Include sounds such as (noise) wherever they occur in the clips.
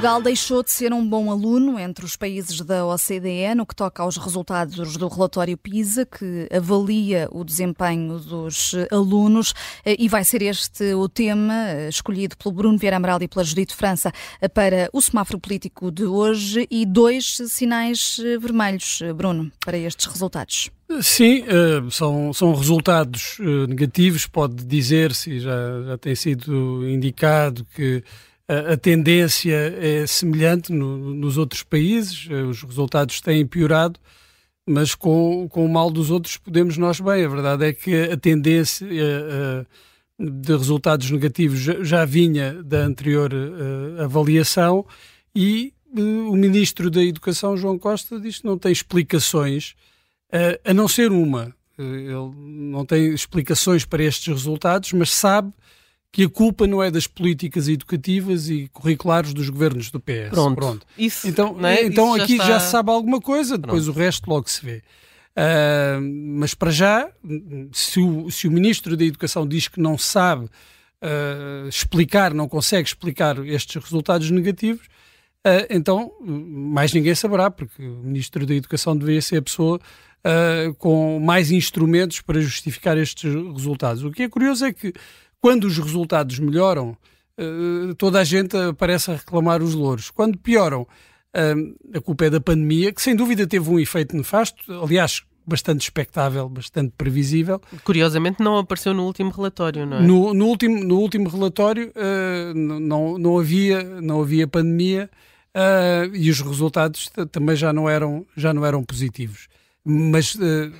Portugal deixou de ser um bom aluno entre os países da OCDE no que toca aos resultados do relatório PISA, que avalia o desempenho dos alunos, e vai ser este o tema escolhido pelo Bruno Vieira Amaral e pela Judite França para o semáforo político de hoje e dois sinais vermelhos, Bruno, para estes resultados. Sim, eh, são, são resultados eh, negativos, pode dizer-se, já, já tem sido indicado que a, tendência é semelhante no, nos outros países, eh, os resultados têm piorado, mas com, com o mal dos outros podemos nós bem. A verdade é que a tendência de resultados negativos já, vinha da anterior avaliação e o Ministro da Educação, João Costa, diz que não tem explicações a não ser uma. Ele não tem explicações para estes resultados, mas sabe que a culpa não é das políticas educativas e curriculares dos governos do PS. Pronto. Pronto. Isso, então, é? então Isso aqui já, já, está... se sabe alguma coisa, depois Pronto. o resto logo se vê. Uh, mas para já, se o, se o Ministro da Educação diz que não sabe uh, explicar, não consegue explicar estes resultados negativos, uh, então mais ninguém saberá, porque o Ministro da Educação deveria ser a pessoa uh, com mais instrumentos para justificar estes resultados. O que é curioso é que quando os resultados melhoram, uh, toda a gente parece a reclamar os louros. Quando pioram, uh, a culpa é da pandemia, que sem dúvida teve um efeito nefasto, aliás, bastante expectável, bastante previsível. Curiosamente não apareceu no último relatório, não é? No, no último, no último relatório uh, não, não, havia, não havia pandemia uh, e os resultados também já não eram, já não eram positivos. Mas uh,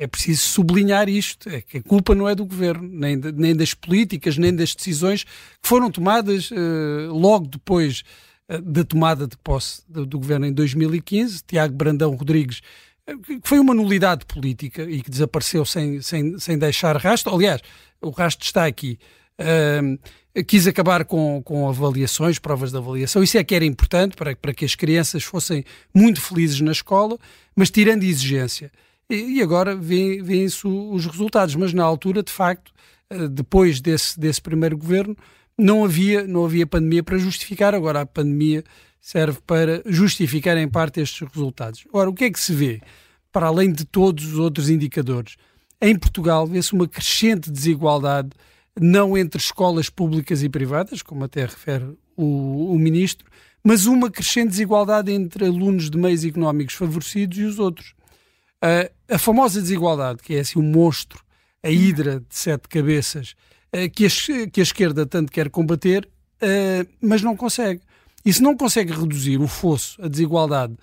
é preciso sublinhar isto: é que a culpa não é do governo, nem, de, nem das políticas, nem das decisões que foram tomadas uh, logo depois uh, da tomada de posse do, do, governo em 2015. Tiago Brandão Rodrigues, que foi uma nulidade política e que desapareceu sem, sem, sem deixar rastro. Aliás, o rastro está aqui. quis acabar com, com avaliações, provas de avaliação. Isso é que era importante para, para que as crianças fossem muito felizes na escola mas tirando exigência. E, agora vêem-se os resultados, mas na altura, de facto, eh, depois desse, desse primeiro governo, não havia, não havia pandemia para justificar, agora a pandemia serve para justificar em parte estes resultados. Ora, o que é que se vê? Para além de todos os outros indicadores, em Portugal vê-se uma crescente desigualdade, não entre escolas públicas e privadas, como até refere o, o Ministro, mas uma crescente desigualdade entre alunos de meios económicos favorecidos e os outros. Uh, a famosa desigualdade, que é assim um monstro, a hidra de sete cabeças, uh, que, a, que, a, esquerda tanto quer combater, uh, mas não consegue. E se não consegue reduzir o fosso, a desigualdade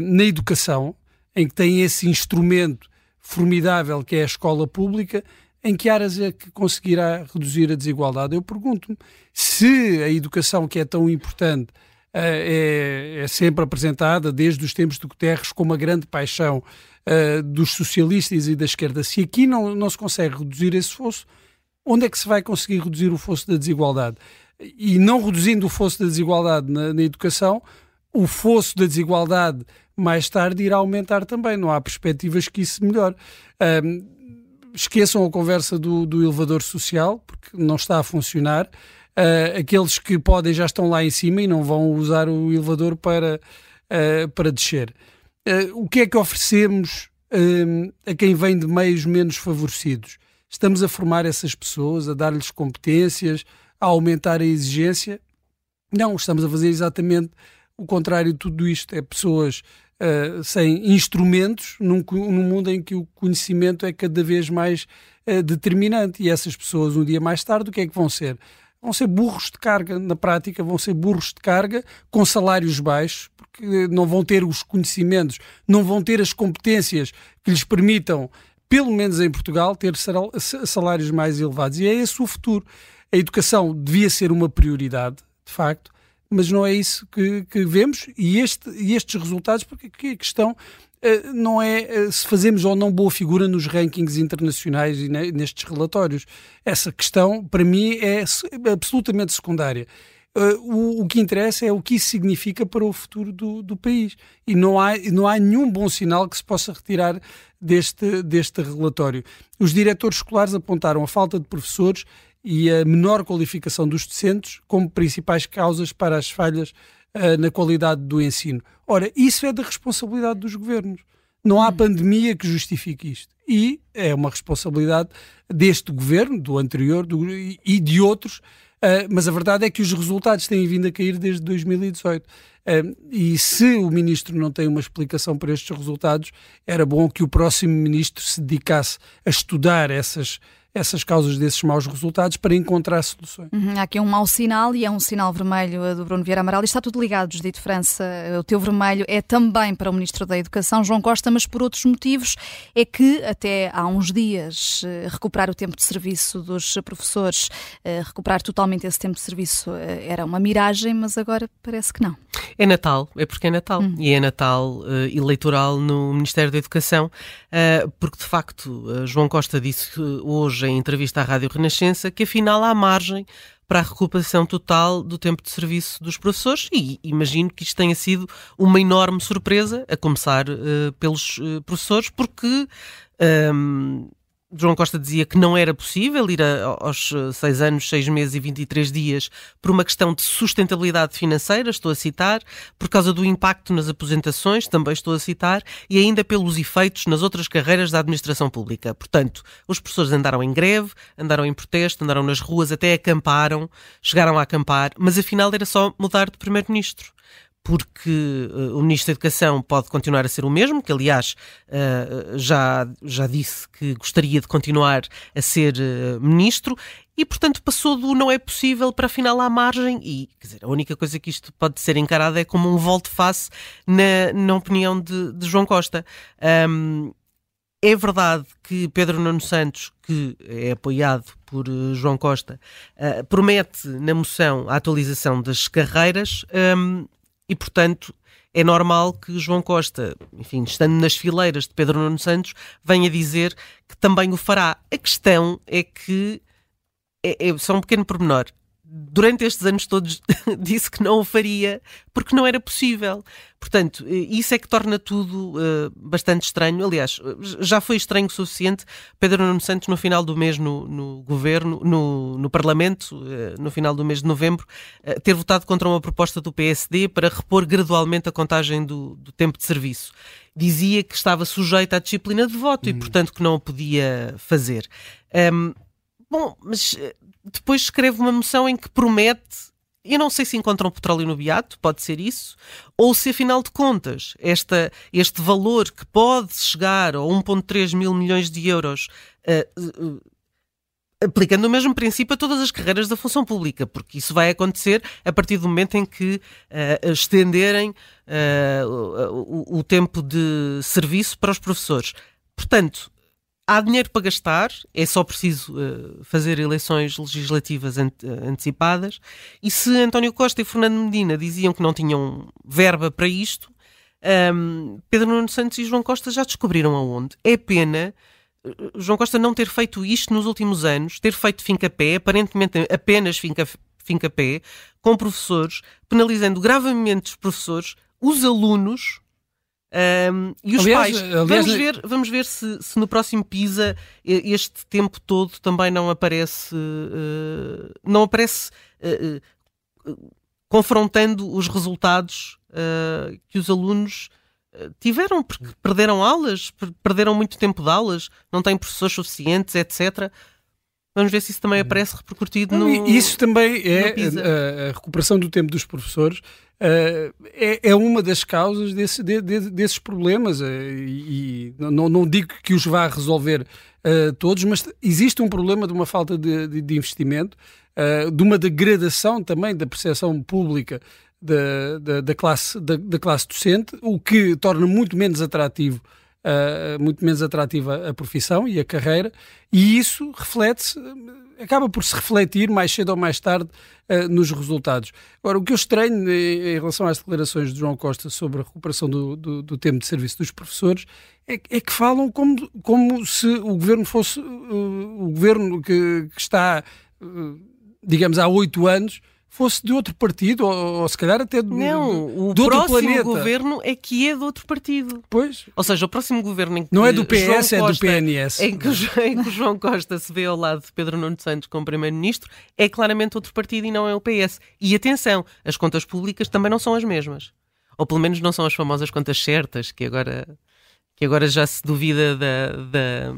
na educação, em que tem esse instrumento formidável que é a escola pública, em que áreas é que conseguirá reduzir a desigualdade? Eu pergunto-me se a educação que é tão importante é, é, sempre apresentada desde os tempos de Guterres como a grande paixão uh, dos socialistas e da esquerda. Se aqui não, não se consegue reduzir esse fosso, onde é que se vai conseguir reduzir o fosso da desigualdade? E não reduzindo o fosso da desigualdade na, na educação, o fosso da desigualdade mais tarde irá aumentar também. Não há perspectivas que isso melhore. Um, esqueçam a conversa do, do elevador social, porque não está a funcionar uh, aqueles que podem já estão lá em cima e não vão usar o elevador para, uh, para descer. Uh, o que é que oferecemos a quem vem de meios menos favorecidos? Estamos a formar essas pessoas, a dar-lhes competências, a aumentar a exigência? Não, estamos a fazer exatamente o contrário de tudo isto. É pessoas uh, sem instrumentos num, num, mundo em que o conhecimento é cada vez mais uh, determinante. E essas pessoas, um dia mais tarde, o que é que vão ser? Vão ser burros de carga, na prática, vão ser burros de carga com salários baixos, porque não vão ter os conhecimentos, não vão ter as competências que lhes permitam, pelo menos em Portugal, ter salários mais elevados. E é esse o futuro. A educação devia ser uma prioridade, de facto, mas não é isso que, que vemos e, este, e estes resultados, porque a questão não é eh, se fazemos ou não boa figura nos rankings internacionais e nestes relatórios. Essa questão, para mim, é absolutamente secundária. O, o, que interessa é o que isso significa para o futuro do, do, país. E não há, não há nenhum bom sinal que se possa retirar deste, deste relatório. Os diretores escolares apontaram a falta de professores e a menor qualificação dos docentes como principais causas para as falhas uh, na qualidade do ensino. Ora, isso é da responsabilidade dos governos. Não há pandemia que justifique isto. E é uma responsabilidade deste governo, do anterior do, e de outros, uh, mas a verdade é que os resultados têm vindo a cair desde 2018. Uh, e se o ministro não tem uma explicação para estes resultados, era bom que o próximo ministro se dedicasse a estudar essas essas causas desses maus resultados para encontrar soluções. Uhum, há aqui um mau sinal e é um sinal vermelho do Bruno Vieira Amaral. E está tudo ligado, Judito França. O teu vermelho é também para o Ministro da Educação, João Costa, mas por outros motivos. É que até há uns dias eh, recuperar o tempo de serviço dos professores, eh, recuperar totalmente esse tempo de serviço eh, era uma miragem, mas agora parece que não. É Natal, é porque é Natal. Hum. E é Natal uh, eleitoral no Ministério da Educação, uh, porque de facto uh, João Costa disse hoje em entrevista à Rádio Renascença que afinal há margem para a recuperação total do tempo de serviço dos professores e imagino que isto tenha sido uma enorme surpresa, a começar pelos professores, porque. Um, João Costa dizia que não era possível ir a, aos 6 eh, anos, 6 meses e 23 dias por uma questão de sustentabilidade financeira, estou a citar, por causa do impacto nas aposentações, também estou a citar, e ainda pelos efeitos nas outras carreiras da administração pública. Portanto, os professores andaram em greve, andaram em protesto, andaram nas ruas, até acamparam, chegaram a acampar, mas afinal era só mudar de primeiro-ministro porque uh, o Ministro da Educação pode continuar a ser o mesmo, que aliás uh, já, já disse que gostaria de continuar a ser uh, Ministro, e portanto passou do não é possível para afinal à margem, e quer dizer, a única coisa que isto pode ser encarado é como um volte-face na, na opinião de, de João Costa. Um, é verdade que Pedro Nuno Santos, que é apoiado por João Costa, promete na moção a atualização das carreiras. Um, e, portanto, é normal que João Costa, enfim, estando nas fileiras de Pedro Nuno Santos, venha dizer que também o fará. A questão é que é, é só um pequeno pormenor durante estes anos todos (laughs) disse que não o faria porque não era possível. Portanto, eh, isso é que torna tudo uh, bastante estranho. Aliás, já foi estranho o suficiente Pedro Nuno Santos, no final do mês no, no governo, no, no Parlamento, uh, no final do mês de novembro, uh, ter votado contra uma proposta do PSD para repor gradualmente a contagem do, do tempo de serviço. Dizia que estava sujeito à disciplina de voto hum. e, portanto, que não o podia fazer. Um, bom, mas depois escreve uma moção em que promete. Eu não sei se encontram petróleo no beato, pode ser isso, ou se afinal de contas esta, este valor que pode chegar a 1,3 mil milhões de euros uh, uh, aplicando o mesmo princípio a todas as carreiras da função pública, porque isso vai acontecer a partir do momento em que uh, estenderem o, o, tempo de serviço para os professores. Portanto, há dinheiro para gastar, é só preciso uh, fazer eleições legislativas ante antecipadas. E se António Costa e Fernando Medina diziam que não tinham verba para isto, um, Pedro Nuno Santos e João Costa já descobriram aonde. É pena eh, João Costa não ter feito isto nos últimos anos, ter feito fim-a-pé, aparentemente apenas fim-a-pé, com professores, penalizando gravemente os professores, os alunos um, e os aliás, pais, aliás, vamos ver, vamos ver se, se, no próximo PISA este tempo todo também não aparece, uh, não aparece uh, uh, confrontando os resultados que os alunos tiveram, porque perderam aulas, perderam muito tempo de aulas, não têm professores suficientes, etc. Vamos ver se isso também aparece repercutido no. Isso também é a, a recuperação do tempo dos professores Uh, é, é, uma das causas desse, de, de, desses problemas uh, e, e não, não, digo que os vá resolver uh, todos, mas existe um problema de uma falta de, de investimento, de uma degradação também da percepção pública da, da, da classe, da, da, classe docente, o que torna muito menos atrativo muito menos atrativa a profissão e a carreira, e isso reflete-se acaba por se refletir mais cedo ou mais tarde uh, nos resultados. Agora, o que eu estranho em, relação às declarações de João Costa sobre a recuperação do, do, do tempo de serviço dos professores é, é, que falam como, como se o governo fosse uh, o governo que, que está, uh, digamos, há oito anos fosse de outro partido, ou, ou se calhar até de, não, o de outro próximo planeta. governo é que é de outro partido. Pois. Ou seja, o próximo governo em que Não é do PS, Costa, é do PNS. Em que, em que o João Costa se vê ao lado de Pedro Nuno Santos como primeiro-ministro, é claramente outro partido e não é o PS. E atenção, as contas públicas também não são as mesmas. Ou pelo menos não são as famosas contas certas, que agora, que agora já se duvida da, da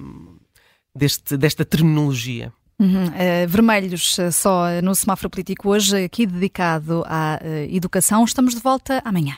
deste, desta terminologia. Uhum. Uh, vermelhos uh, só no semáforo político hoje, aqui dedicado à uh, educação. Estamos de volta amanhã.